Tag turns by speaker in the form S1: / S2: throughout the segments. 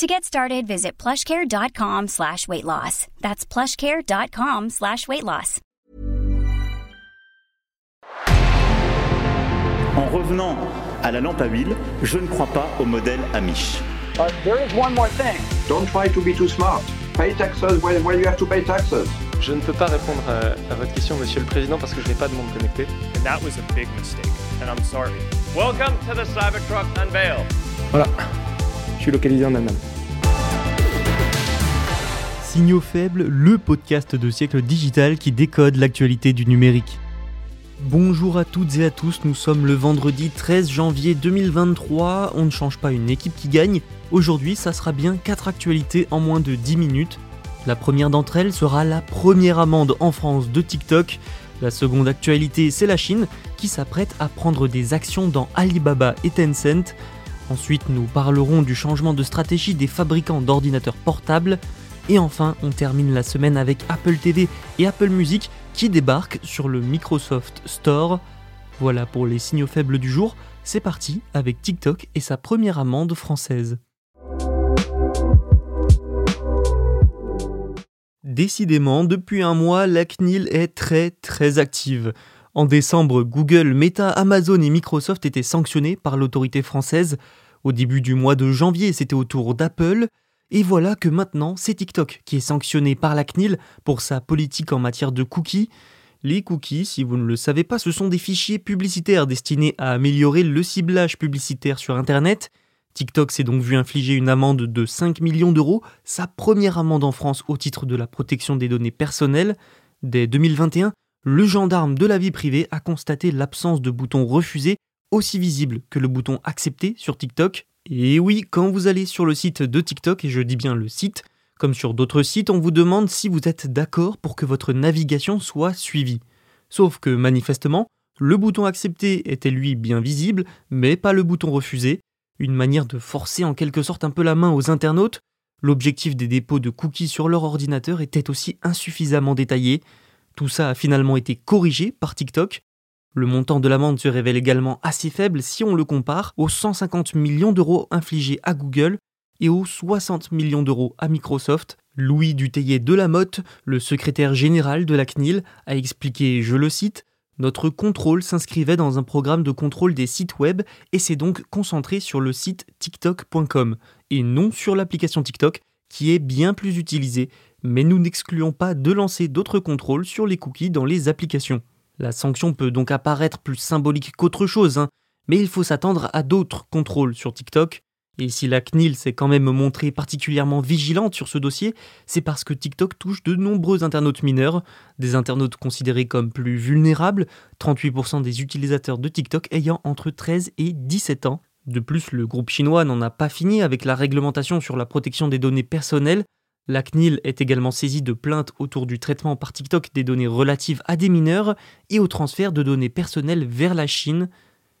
S1: To get started, visit plushcare.com slash weight loss. That's plushcare.com slash weight loss.
S2: En revenant à la lampe à huile, je ne crois pas au modèle Amish.
S3: Uh, there is one more thing.
S4: Don't try to be too smart. Pay taxes when, when you have to pay taxes.
S5: Je ne peux pas répondre à, à votre question, Monsieur le Président, parce que je n'ai pas de monde connecté.
S6: And that was a big mistake. And I'm sorry. Welcome to the Cybertruck Unveil.
S5: Voilà, je suis localisé en Allemagne.
S7: Signaux faibles, le podcast de siècle digital qui décode l'actualité du numérique. Bonjour à toutes et à tous, nous sommes le vendredi 13 janvier 2023, on ne change pas une équipe qui gagne, aujourd'hui ça sera bien 4 actualités en moins de 10 minutes. La première d'entre elles sera la première amende en France de TikTok, la seconde actualité c'est la Chine qui s'apprête à prendre des actions dans Alibaba et Tencent. Ensuite nous parlerons du changement de stratégie des fabricants d'ordinateurs portables. Et enfin, on termine la semaine avec Apple TV et Apple Music qui débarquent sur le Microsoft Store. Voilà pour les signaux faibles du jour. C'est parti avec TikTok et sa première amende française. Décidément, depuis un mois, la CNIL est très très active. En décembre, Google, Meta, Amazon et Microsoft étaient sanctionnés par l'autorité française. Au début du mois de janvier, c'était au tour d'Apple. Et voilà que maintenant, c'est TikTok qui est sanctionné par la CNIL pour sa politique en matière de cookies. Les cookies, si vous ne le savez pas, ce sont des fichiers publicitaires destinés à améliorer le ciblage publicitaire sur Internet. TikTok s'est donc vu infliger une amende de 5 millions d'euros, sa première amende en France au titre de la protection des données personnelles. Dès 2021, le gendarme de la vie privée a constaté l'absence de bouton refusé aussi visible que le bouton accepté sur TikTok. Et oui, quand vous allez sur le site de TikTok, et je dis bien le site, comme sur d'autres sites, on vous demande si vous êtes d'accord pour que votre navigation soit suivie. Sauf que manifestement, le bouton accepter était lui bien visible, mais pas le bouton refuser, une manière de forcer en quelque sorte un peu la main aux internautes. L'objectif des dépôts de cookies sur leur ordinateur était aussi insuffisamment détaillé. Tout ça a finalement été corrigé par TikTok, le montant de l'amende se révèle également assez faible si on le compare aux 150 millions d'euros infligés à Google et aux 60 millions d'euros à Microsoft. Louis Dutheillet de la Motte, le secrétaire général de la CNIL, a expliqué, je le cite, Notre contrôle s'inscrivait dans un programme de contrôle des sites web et s'est donc concentré sur le site tiktok.com et non sur l'application TikTok qui est bien plus utilisée, mais nous n'excluons pas de lancer d'autres contrôles sur les cookies dans les applications. La sanction peut donc apparaître plus symbolique qu'autre chose, hein, mais il faut s'attendre à d'autres contrôles sur TikTok. Et si la CNIL s'est quand même montrée particulièrement vigilante sur ce dossier, c'est parce que TikTok touche de nombreux internautes mineurs, des internautes considérés comme plus vulnérables, 38% des utilisateurs de TikTok ayant entre 13 et 17 ans. De plus, le groupe chinois n'en a pas fini avec la réglementation sur la protection des données personnelles, la CNIL est également saisie de plaintes autour du traitement par TikTok des données relatives à des mineurs et au transfert de données personnelles vers la Chine.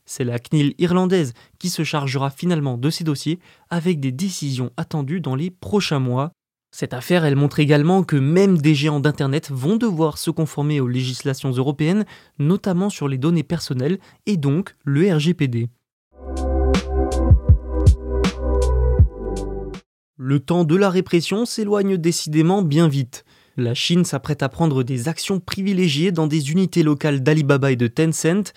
S7: C'est la CNIL irlandaise qui se chargera finalement de ces dossiers avec des décisions attendues dans les prochains mois. Cette affaire, elle montre également que même des géants d'Internet vont devoir se conformer aux législations européennes, notamment sur les données personnelles et donc le RGPD. Le temps de la répression s'éloigne décidément bien vite. La Chine s'apprête à prendre des actions privilégiées dans des unités locales d'Alibaba et de Tencent,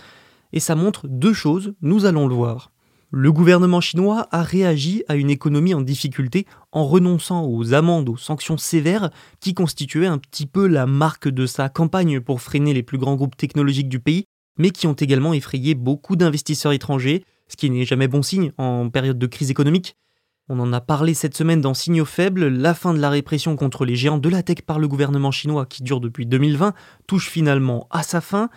S7: et ça montre deux choses, nous allons le voir. Le gouvernement chinois a réagi à une économie en difficulté en renonçant aux amendes, aux sanctions sévères qui constituaient un petit peu la marque de sa campagne pour freiner les plus grands groupes technologiques du pays, mais qui ont également effrayé beaucoup d'investisseurs étrangers, ce qui n'est jamais bon signe en période de crise économique. On en a parlé cette semaine dans Signaux faibles, la fin de la répression contre les géants de la tech par le gouvernement chinois qui dure depuis 2020 touche finalement à sa fin.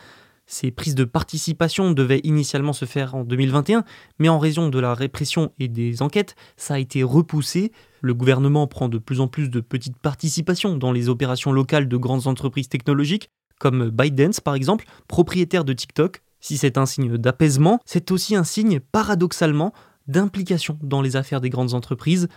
S7: Ces prises de participation devaient initialement se faire en 2021, mais en raison de la répression et des enquêtes, ça a été repoussé. Le gouvernement prend de plus en plus de petites participations dans les opérations locales de grandes entreprises technologiques, comme ByteDance par exemple, propriétaire de TikTok. Si c'est un signe d'apaisement, c'est aussi un signe, paradoxalement, d'implication dans les affaires des grandes entreprises.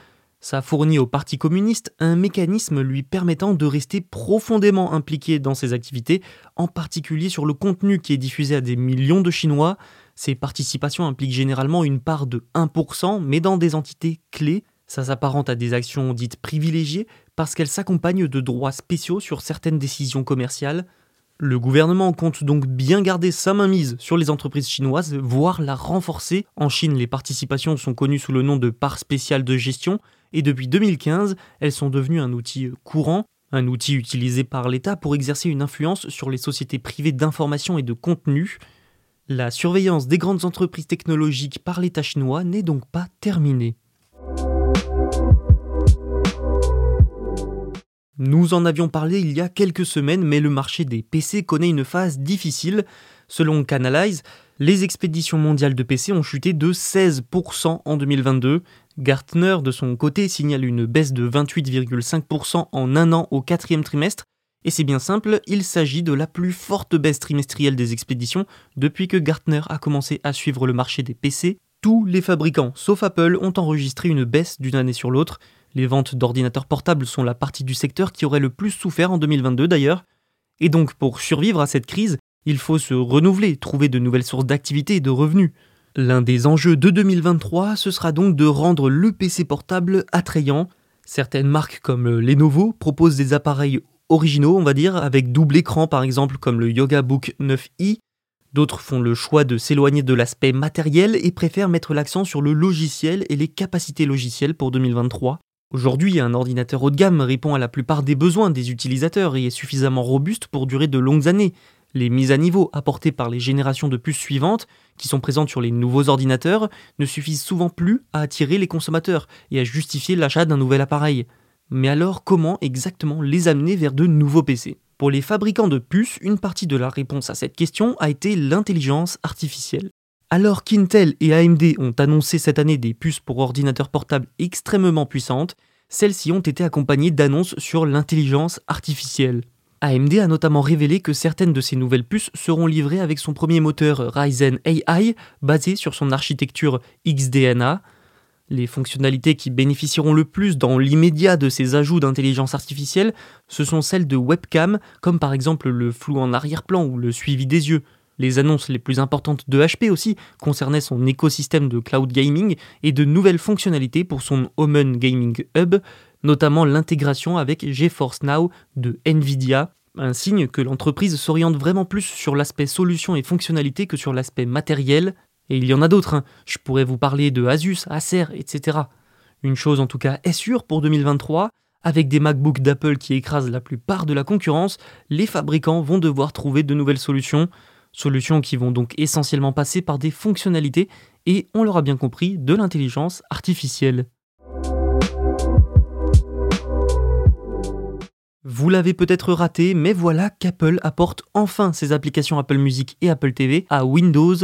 S7: Ça fournit au Parti communiste un mécanisme lui permettant de rester profondément impliqué dans ses activités, en particulier sur le contenu qui est diffusé à des millions de Chinois. Ces participations impliquent généralement une part de 1%, mais dans des entités clés. Ça s'apparente à des actions dites privilégiées parce qu'elles s'accompagnent de droits spéciaux sur certaines décisions commerciales. Le gouvernement compte donc bien garder sa mainmise sur les entreprises chinoises, voire la renforcer. En Chine, les participations sont connues sous le nom de parts spéciales de gestion, et depuis 2015, elles sont devenues un outil courant, un outil utilisé par l'État pour exercer une influence sur les sociétés privées d'information et de contenu. La surveillance des grandes entreprises technologiques par l'État chinois n'est donc pas terminée. Nous en avions parlé il y a quelques semaines, mais le marché des PC connaît une phase difficile. Selon Canalize, les expéditions mondiales de PC ont chuté de 16% en 2022. Gartner, de son côté, signale une baisse de 28,5% en un an au quatrième trimestre. Et c'est bien simple, il s'agit de la plus forte baisse trimestrielle des expéditions depuis que Gartner a commencé à suivre le marché des PC. Tous les fabricants, sauf Apple, ont enregistré une baisse d'une année sur l'autre. Les ventes d'ordinateurs portables sont la partie du secteur qui aurait le plus souffert en 2022 d'ailleurs. Et donc pour survivre à cette crise, il faut se renouveler, trouver de nouvelles sources d'activité et de revenus. L'un des enjeux de 2023, ce sera donc de rendre le PC portable attrayant. Certaines marques comme Lenovo proposent des appareils originaux, on va dire, avec double écran par exemple comme le Yoga Book 9i. D'autres font le choix de s'éloigner de l'aspect matériel et préfèrent mettre l'accent sur le logiciel et les capacités logicielles pour 2023. Aujourd'hui, un ordinateur haut de gamme répond à la plupart des besoins des utilisateurs et est suffisamment robuste pour durer de longues années. Les mises à niveau apportées par les générations de puces suivantes, qui sont présentes sur les nouveaux ordinateurs, ne suffisent souvent plus à attirer les consommateurs et à justifier l'achat d'un nouvel appareil. Mais alors comment exactement les amener vers de nouveaux PC Pour les fabricants de puces, une partie de la réponse à cette question a été l'intelligence artificielle. Alors qu'Intel et AMD ont annoncé cette année des puces pour ordinateurs portables extrêmement puissantes, celles-ci ont été accompagnées d'annonces sur l'intelligence artificielle. AMD a notamment révélé que certaines de ces nouvelles puces seront livrées avec son premier moteur Ryzen AI basé sur son architecture XDNA. Les fonctionnalités qui bénéficieront le plus dans l'immédiat de ces ajouts d'intelligence artificielle, ce sont celles de webcam, comme par exemple le flou en arrière-plan ou le suivi des yeux. Les annonces les plus importantes de HP aussi concernaient son écosystème de cloud gaming et de nouvelles fonctionnalités pour son Omen Gaming Hub, notamment l'intégration avec GeForce Now de Nvidia, un signe que l'entreprise s'oriente vraiment plus sur l'aspect solution et fonctionnalité que sur l'aspect matériel. Et il y en a d'autres, hein. je pourrais vous parler de Asus, Acer, etc. Une chose en tout cas est sûre pour 2023, avec des MacBooks d'Apple qui écrasent la plupart de la concurrence, les fabricants vont devoir trouver de nouvelles solutions. Solutions qui vont donc essentiellement passer par des fonctionnalités et, on l'aura bien compris, de l'intelligence artificielle. Vous l'avez peut-être raté, mais voilà qu'Apple apporte enfin ses applications Apple Music et Apple TV à Windows.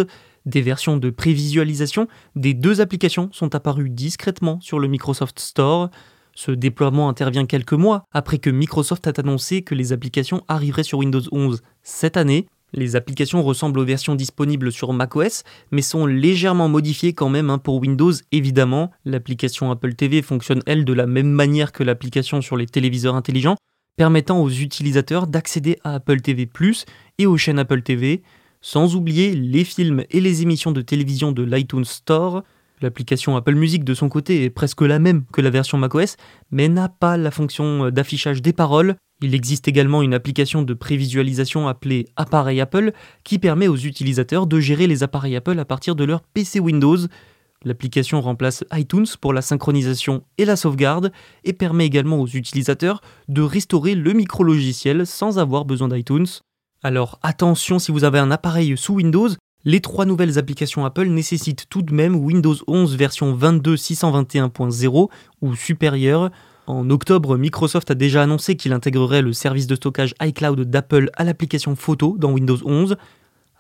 S7: Des versions de prévisualisation des deux applications sont apparues discrètement sur le Microsoft Store. Ce déploiement intervient quelques mois après que Microsoft a annoncé que les applications arriveraient sur Windows 11 cette année. Les applications ressemblent aux versions disponibles sur macOS, mais sont légèrement modifiées quand même hein, pour Windows évidemment. L'application Apple TV fonctionne elle de la même manière que l'application sur les téléviseurs intelligents, permettant aux utilisateurs d'accéder à Apple TV ⁇ et aux chaînes Apple TV, sans oublier les films et les émissions de télévision de l'iTunes Store. L'application Apple Music de son côté est presque la même que la version macOS, mais n'a pas la fonction d'affichage des paroles, il existe également une application de prévisualisation appelée Appareil Apple qui permet aux utilisateurs de gérer les appareils Apple à partir de leur PC Windows. L'application remplace iTunes pour la synchronisation et la sauvegarde et permet également aux utilisateurs de restaurer le micro-logiciel sans avoir besoin d'iTunes. Alors attention si vous avez un appareil sous Windows, les trois nouvelles applications Apple nécessitent tout de même Windows 11 version 22.621.0 ou supérieure en octobre, Microsoft a déjà annoncé qu'il intégrerait le service de stockage iCloud d'Apple à l'application photo dans Windows 11.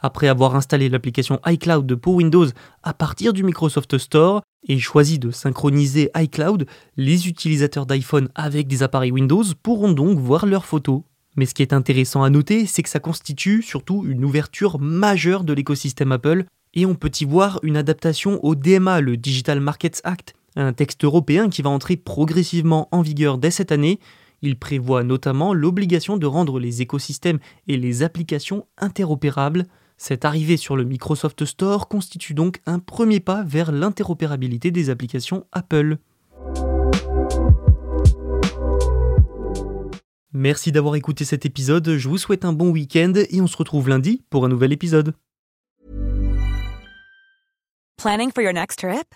S7: Après avoir installé l'application iCloud pour Windows à partir du Microsoft Store et choisi de synchroniser iCloud, les utilisateurs d'iPhone avec des appareils Windows pourront donc voir leurs photos. Mais ce qui est intéressant à noter, c'est que ça constitue surtout une ouverture majeure de l'écosystème Apple, et on peut y voir une adaptation au DMA, le Digital Markets Act, un texte européen qui va entrer progressivement en vigueur dès cette année. Il prévoit notamment l'obligation de rendre les écosystèmes et les applications interopérables. Cette arrivée sur le Microsoft Store constitue donc un premier pas vers l'interopérabilité des applications Apple. Merci d'avoir écouté cet épisode, je vous souhaite un bon week-end et on se retrouve lundi pour un nouvel épisode.
S8: Planning for your next trip?